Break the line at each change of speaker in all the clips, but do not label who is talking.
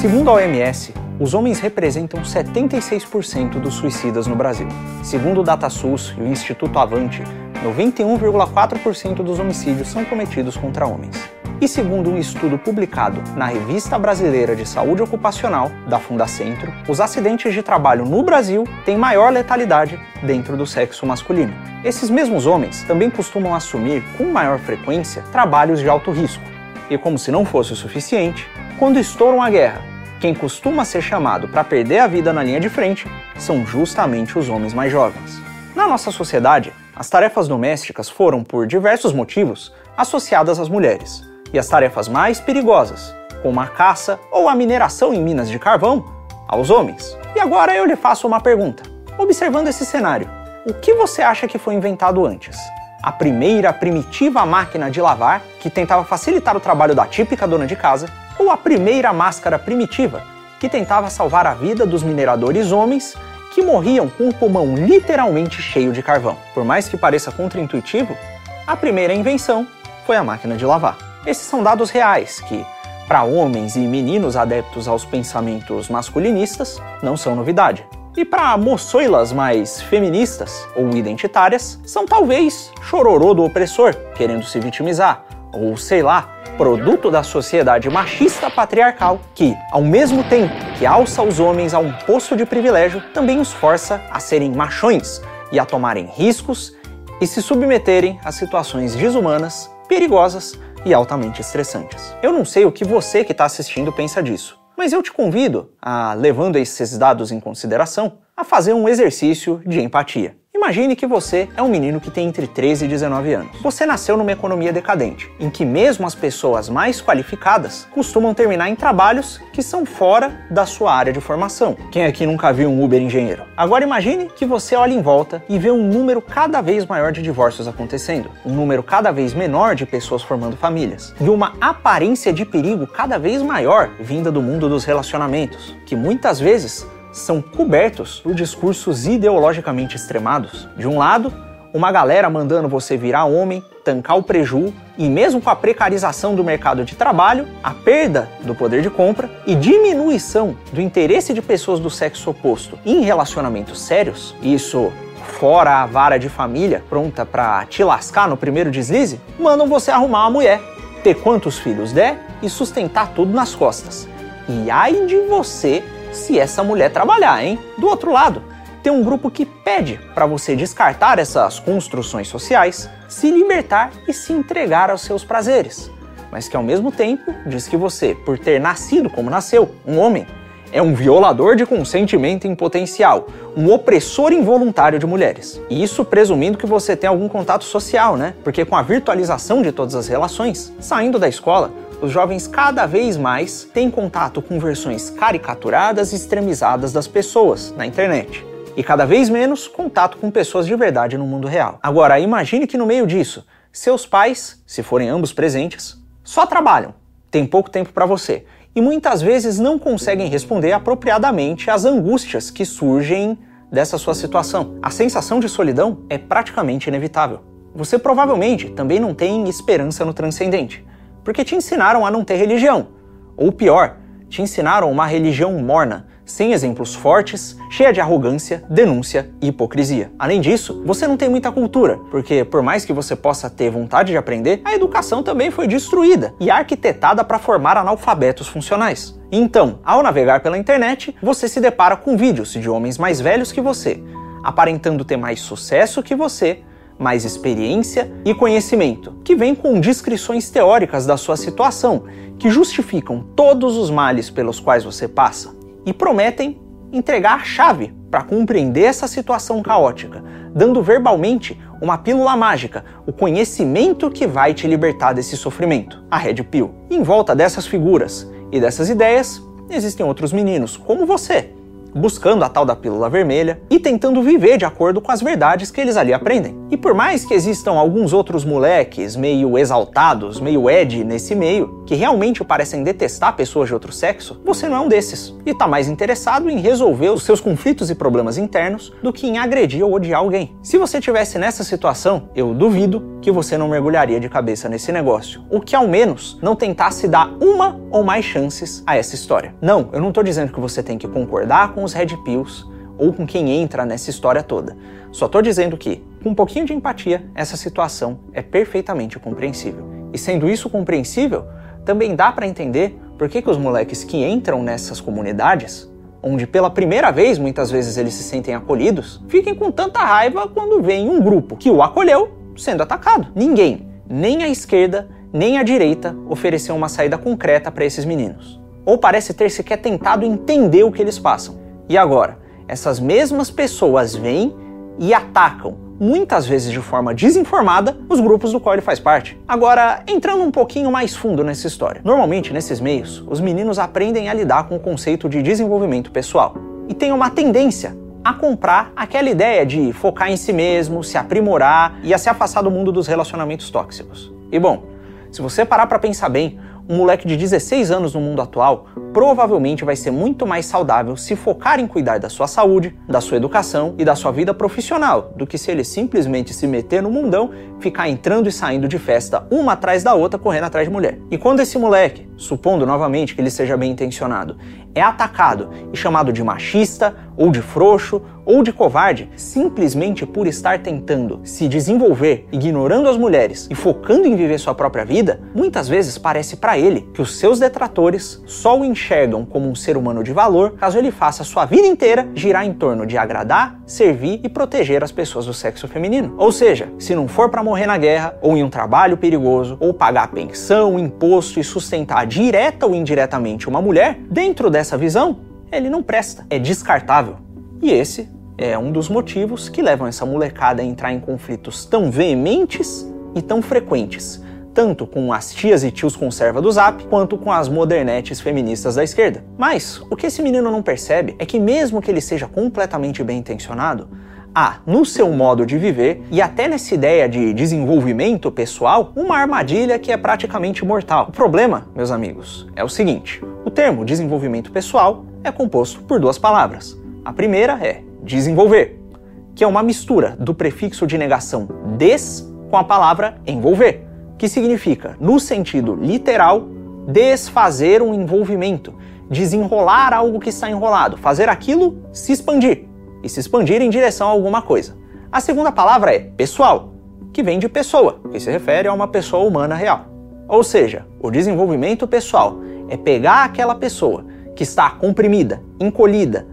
Segundo a OMS, os homens representam 76% dos suicidas no Brasil. Segundo o DataSUS e o Instituto Avante, 91,4% dos homicídios são cometidos contra homens. E segundo um estudo publicado na Revista Brasileira de Saúde Ocupacional, da Fundacentro, os acidentes de trabalho no Brasil têm maior letalidade dentro do sexo masculino. Esses mesmos homens também costumam assumir com maior frequência trabalhos de alto risco. E como se não fosse o suficiente, quando estouram uma guerra, quem costuma ser chamado para perder a vida na linha de frente são justamente os homens mais jovens. Na nossa sociedade, as tarefas domésticas foram, por diversos motivos, associadas às mulheres e as tarefas mais perigosas, como a caça ou a mineração em minas de carvão, aos homens. E agora eu lhe faço uma pergunta. Observando esse cenário, o que você acha que foi inventado antes? A primeira primitiva máquina de lavar, que tentava facilitar o trabalho da típica dona de casa, ou a primeira máscara primitiva, que tentava salvar a vida dos mineradores homens que morriam com o pulmão literalmente cheio de carvão. Por mais que pareça contraintuitivo, a primeira invenção foi a máquina de lavar. Esses são dados reais que, para homens e meninos adeptos aos pensamentos masculinistas, não são novidade. E para moçoilas mais feministas ou identitárias, são talvez chororô do opressor, querendo se vitimizar, ou sei lá, produto da sociedade machista patriarcal que, ao mesmo tempo que alça os homens a um posto de privilégio, também os força a serem machões e a tomarem riscos e se submeterem a situações desumanas, perigosas e altamente estressantes. Eu não sei o que você que está assistindo pensa disso, mas eu te convido a, levando esses dados em consideração, a fazer um exercício de empatia. Imagine que você é um menino que tem entre 13 e 19 anos. Você nasceu numa economia decadente, em que mesmo as pessoas mais qualificadas costumam terminar em trabalhos que são fora da sua área de formação. Quem aqui nunca viu um Uber engenheiro? Agora imagine que você olha em volta e vê um número cada vez maior de divórcios acontecendo, um número cada vez menor de pessoas formando famílias, e uma aparência de perigo cada vez maior vinda do mundo dos relacionamentos, que muitas vezes são cobertos por discursos ideologicamente extremados. De um lado, uma galera mandando você virar homem, tancar o preju e mesmo com a precarização do mercado de trabalho, a perda do poder de compra e diminuição do interesse de pessoas do sexo oposto em relacionamentos sérios, isso fora a vara de família pronta para te lascar no primeiro deslize, mandam você arrumar uma mulher, ter quantos filhos der e sustentar tudo nas costas. E ai de você se essa mulher trabalhar, hein? Do outro lado, tem um grupo que pede para você descartar essas construções sociais, se libertar e se entregar aos seus prazeres, mas que ao mesmo tempo diz que você, por ter nascido como nasceu, um homem, é um violador de consentimento em potencial, um opressor involuntário de mulheres. E isso presumindo que você tem algum contato social, né? Porque com a virtualização de todas as relações, saindo da escola, os jovens cada vez mais têm contato com versões caricaturadas e extremizadas das pessoas na internet. E cada vez menos contato com pessoas de verdade no mundo real. Agora, imagine que no meio disso, seus pais, se forem ambos presentes, só trabalham, têm pouco tempo para você e muitas vezes não conseguem responder apropriadamente às angústias que surgem dessa sua situação. A sensação de solidão é praticamente inevitável. Você provavelmente também não tem esperança no transcendente porque te ensinaram a não ter religião. Ou pior, te ensinaram uma religião morna, sem exemplos fortes, cheia de arrogância, denúncia e hipocrisia. Além disso, você não tem muita cultura, porque por mais que você possa ter vontade de aprender, a educação também foi destruída e arquitetada para formar analfabetos funcionais. Então, ao navegar pela internet, você se depara com vídeos de homens mais velhos que você, aparentando ter mais sucesso que você, mais experiência e conhecimento, que vem com descrições teóricas da sua situação, que justificam todos os males pelos quais você passa e prometem entregar a chave para compreender essa situação caótica, dando verbalmente uma pílula mágica, o conhecimento que vai te libertar desse sofrimento, a Red Pill. em volta dessas figuras e dessas ideias, existem outros meninos, como você, buscando a tal da pílula vermelha e tentando viver de acordo com as verdades que eles ali aprendem. E por mais que existam alguns outros moleques meio exaltados, meio ed nesse meio, que realmente parecem detestar pessoas de outro sexo, você não é um desses e tá mais interessado em resolver os seus conflitos e problemas internos do que em agredir ou odiar alguém. Se você tivesse nessa situação, eu duvido que você não mergulharia de cabeça nesse negócio. O que ao menos não tentasse dar uma ou mais chances a essa história. Não, eu não estou dizendo que você tem que concordar com os Red Pills ou com quem entra nessa história toda. Só estou dizendo que, com um pouquinho de empatia, essa situação é perfeitamente compreensível. E sendo isso compreensível, também dá para entender por que, que os moleques que entram nessas comunidades onde pela primeira vez muitas vezes eles se sentem acolhidos, fiquem com tanta raiva quando veem um grupo que o acolheu sendo atacado. Ninguém, nem a esquerda, nem a direita, ofereceu uma saída concreta para esses meninos. Ou parece ter sequer tentado entender o que eles passam. E agora, essas mesmas pessoas vêm e atacam, muitas vezes de forma desinformada, os grupos do qual ele faz parte. Agora, entrando um pouquinho mais fundo nessa história. Normalmente, nesses meios, os meninos aprendem a lidar com o conceito de desenvolvimento pessoal e têm uma tendência a comprar aquela ideia de focar em si mesmo, se aprimorar e a se afastar do mundo dos relacionamentos tóxicos. E bom, se você parar para pensar bem, um moleque de 16 anos no mundo atual provavelmente vai ser muito mais saudável se focar em cuidar da sua saúde, da sua educação e da sua vida profissional, do que se ele simplesmente se meter no mundão, ficar entrando e saindo de festa uma atrás da outra, correndo atrás de mulher. E quando esse moleque, supondo novamente que ele seja bem intencionado, é atacado e chamado de machista, ou de frouxo, ou de covarde, simplesmente por estar tentando se desenvolver, ignorando as mulheres e focando em viver sua própria vida, muitas vezes parece para ele que os seus detratores só o enxergam como um ser humano de valor caso ele faça sua vida inteira girar em torno de agradar, servir e proteger as pessoas do sexo feminino. Ou seja, se não for para morrer na guerra, ou em um trabalho perigoso, ou pagar pensão, imposto e sustentar direta ou indiretamente uma mulher, dentro dessa visão, ele não presta, é descartável. E esse é um dos motivos que levam essa molecada a entrar em conflitos tão veementes e tão frequentes, tanto com as tias e tios conserva do Zap, quanto com as modernetes feministas da esquerda. Mas o que esse menino não percebe é que mesmo que ele seja completamente bem intencionado, há no seu modo de viver e até nessa ideia de desenvolvimento pessoal uma armadilha que é praticamente mortal. O problema, meus amigos, é o seguinte: o termo desenvolvimento pessoal é composto por duas palavras. A primeira é desenvolver, que é uma mistura do prefixo de negação des com a palavra envolver, que significa, no sentido literal, desfazer um envolvimento, desenrolar algo que está enrolado, fazer aquilo se expandir e se expandir em direção a alguma coisa. A segunda palavra é pessoal, que vem de pessoa, que se refere a uma pessoa humana real. Ou seja, o desenvolvimento pessoal é pegar aquela pessoa que está comprimida, encolhida,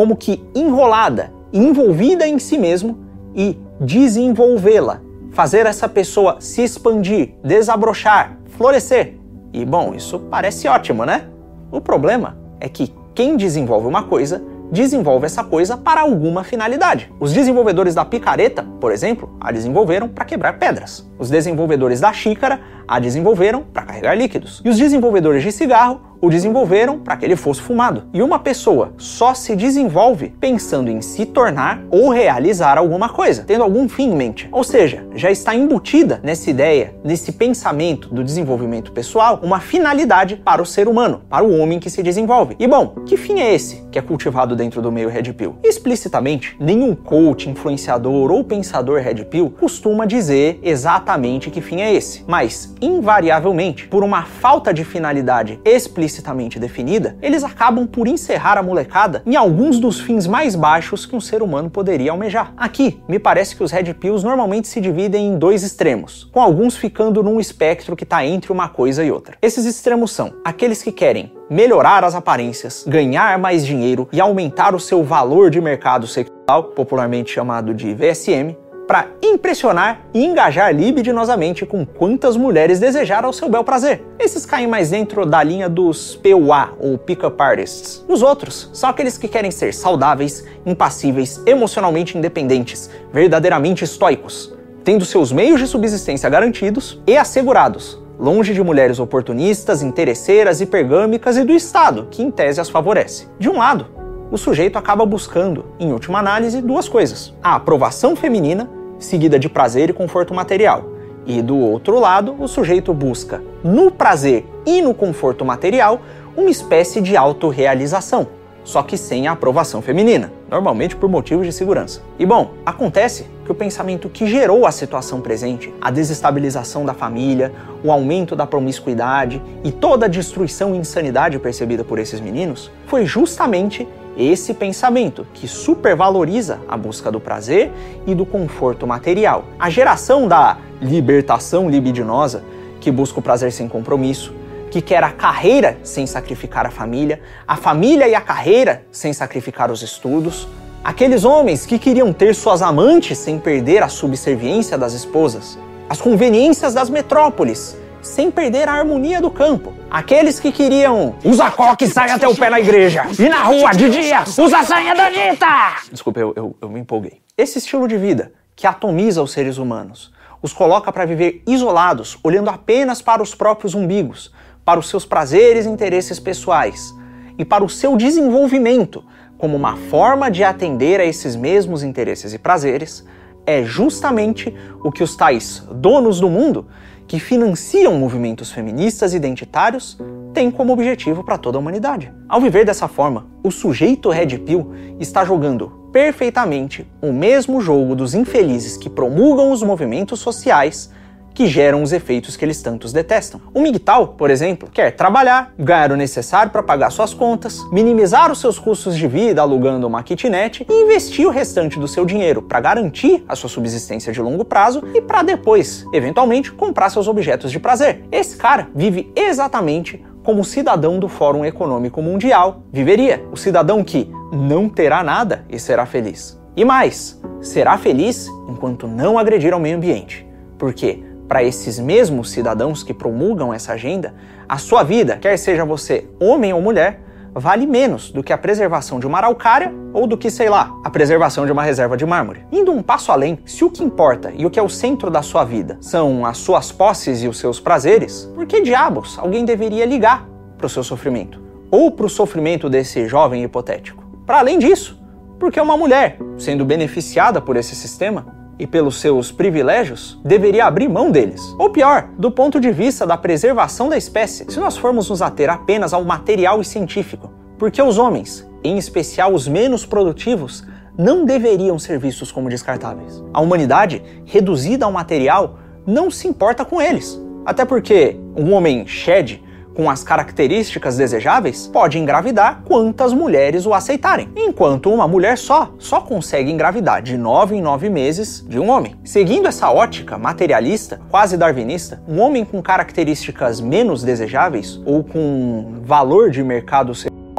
como que enrolada, envolvida em si mesmo e desenvolvê-la, fazer essa pessoa se expandir, desabrochar, florescer. E bom, isso parece ótimo, né? O problema é que quem desenvolve uma coisa desenvolve essa coisa para alguma finalidade. Os desenvolvedores da picareta, por exemplo, a desenvolveram para quebrar pedras. Os desenvolvedores da xícara a desenvolveram para carregar líquidos. E os desenvolvedores de cigarro o desenvolveram para que ele fosse fumado. E uma pessoa só se desenvolve pensando em se tornar ou realizar alguma coisa, tendo algum fim em mente. Ou seja, já está embutida nessa ideia, nesse pensamento do desenvolvimento pessoal, uma finalidade para o ser humano, para o homem que se desenvolve. E bom, que fim é esse que é cultivado dentro do meio Red Pill? Explicitamente, nenhum coach, influenciador ou pensador Red Pill costuma dizer exatamente que fim é esse, mas invariavelmente, por uma falta de finalidade explicitamente definida, eles acabam por encerrar a molecada em alguns dos fins mais baixos que um ser humano poderia almejar. Aqui, me parece que os Red Pills normalmente se dividem em dois extremos, com alguns ficando num espectro que está entre uma coisa e outra. Esses extremos são aqueles que querem melhorar as aparências, ganhar mais dinheiro e aumentar o seu valor de mercado sexual, popularmente chamado de VSM, para impressionar e engajar libidinosamente com quantas mulheres desejar ao seu bel prazer. Esses caem mais dentro da linha dos PUA ou Pickup Artists. Os outros são aqueles que querem ser saudáveis, impassíveis, emocionalmente independentes, verdadeiramente estoicos, tendo seus meios de subsistência garantidos e assegurados, longe de mulheres oportunistas, interesseiras, hipergâmicas e do Estado, que em tese as favorece. De um lado, o sujeito acaba buscando, em última análise, duas coisas: a aprovação feminina seguida de prazer e conforto material. E do outro lado, o sujeito busca, no prazer e no conforto material, uma espécie de autorrealização. só que sem a aprovação feminina, normalmente por motivos de segurança. E bom, acontece que o pensamento que gerou a situação presente, a desestabilização da família, o aumento da promiscuidade e toda a destruição e insanidade percebida por esses meninos, foi justamente esse pensamento que supervaloriza a busca do prazer e do conforto material. A geração da libertação libidinosa, que busca o prazer sem compromisso, que quer a carreira sem sacrificar a família, a família e a carreira sem sacrificar os estudos, aqueles homens que queriam ter suas amantes sem perder a subserviência das esposas, as conveniências das metrópoles sem perder a harmonia do campo. Aqueles que queriam usa coque e sai até o pé na igreja. E na rua, de dia, usa a saia da Anitta! Desculpa, eu, eu, eu me empolguei. Esse estilo de vida que atomiza os seres humanos, os coloca para viver isolados, olhando apenas para os próprios umbigos, para os seus prazeres e interesses pessoais e para o seu desenvolvimento como uma forma de atender a esses mesmos interesses e prazeres, é justamente o que os tais donos do mundo, que financiam movimentos feministas identitários, têm como objetivo para toda a humanidade. Ao viver dessa forma, o sujeito Red Pill está jogando perfeitamente o mesmo jogo dos infelizes que promulgam os movimentos sociais que geram os efeitos que eles tantos detestam. O MGTOW, por exemplo, quer trabalhar, ganhar o necessário para pagar suas contas, minimizar os seus custos de vida alugando uma kitnet e investir o restante do seu dinheiro para garantir a sua subsistência de longo prazo e para depois, eventualmente, comprar seus objetos de prazer. Esse cara vive exatamente como o cidadão do Fórum Econômico Mundial viveria, o cidadão que não terá nada e será feliz. E mais, será feliz enquanto não agredir ao meio ambiente. Porque para esses mesmos cidadãos que promulgam essa agenda, a sua vida, quer seja você homem ou mulher, vale menos do que a preservação de uma araucária ou do que, sei lá, a preservação de uma reserva de mármore. Indo um passo além, se o que importa e o que é o centro da sua vida são as suas posses e os seus prazeres, por que diabos alguém deveria ligar para o seu sofrimento? Ou para o sofrimento desse jovem hipotético? Para além disso, porque uma mulher, sendo beneficiada por esse sistema, e pelos seus privilégios, deveria abrir mão deles. Ou pior, do ponto de vista da preservação da espécie, se nós formos nos ater apenas ao material e científico. Porque os homens, em especial os menos produtivos, não deveriam ser vistos como descartáveis. A humanidade, reduzida ao material, não se importa com eles. Até porque um homem shed com as características desejáveis, pode engravidar quantas mulheres o aceitarem, enquanto uma mulher só só consegue engravidar de 9 em 9 meses de um homem. Seguindo essa ótica materialista, quase darwinista, um homem com características menos desejáveis ou com valor de mercado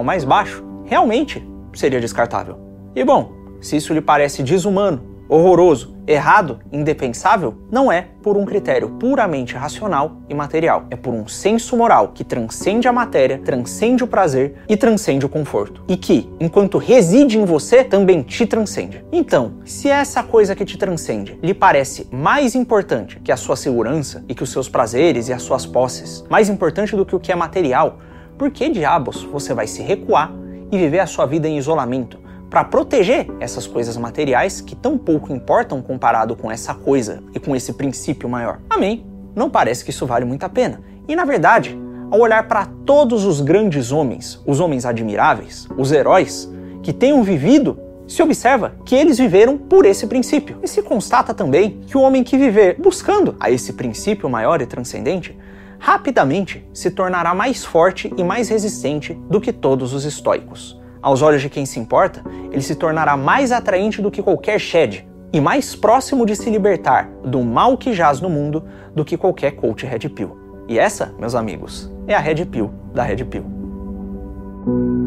mais baixo realmente seria descartável. E bom, se isso lhe parece desumano horroroso, errado, indefensável, não é por um critério puramente racional e material. É por um senso moral que transcende a matéria, transcende o prazer e transcende o conforto. E que, enquanto reside em você, também te transcende. Então, se essa coisa que te transcende lhe parece mais importante que a sua segurança e que os seus prazeres e as suas posses, mais importante do que o que é material, por que diabos você vai se recuar e viver a sua vida em isolamento? Para proteger essas coisas materiais que tão pouco importam comparado com essa coisa e com esse princípio maior. Amém? Não parece que isso vale muito a pena. E na verdade, ao olhar para todos os grandes homens, os homens admiráveis, os heróis que tenham vivido, se observa que eles viveram por esse princípio. E se constata também que o homem que viver buscando a esse princípio maior e transcendente rapidamente se tornará mais forte e mais resistente do que todos os estoicos aos olhos de quem se importa, ele se tornará mais atraente do que qualquer shed e mais próximo de se libertar do mal que jaz no mundo do que qualquer coach Red Pill. E essa, meus amigos, é a Red Pill da Red Pill.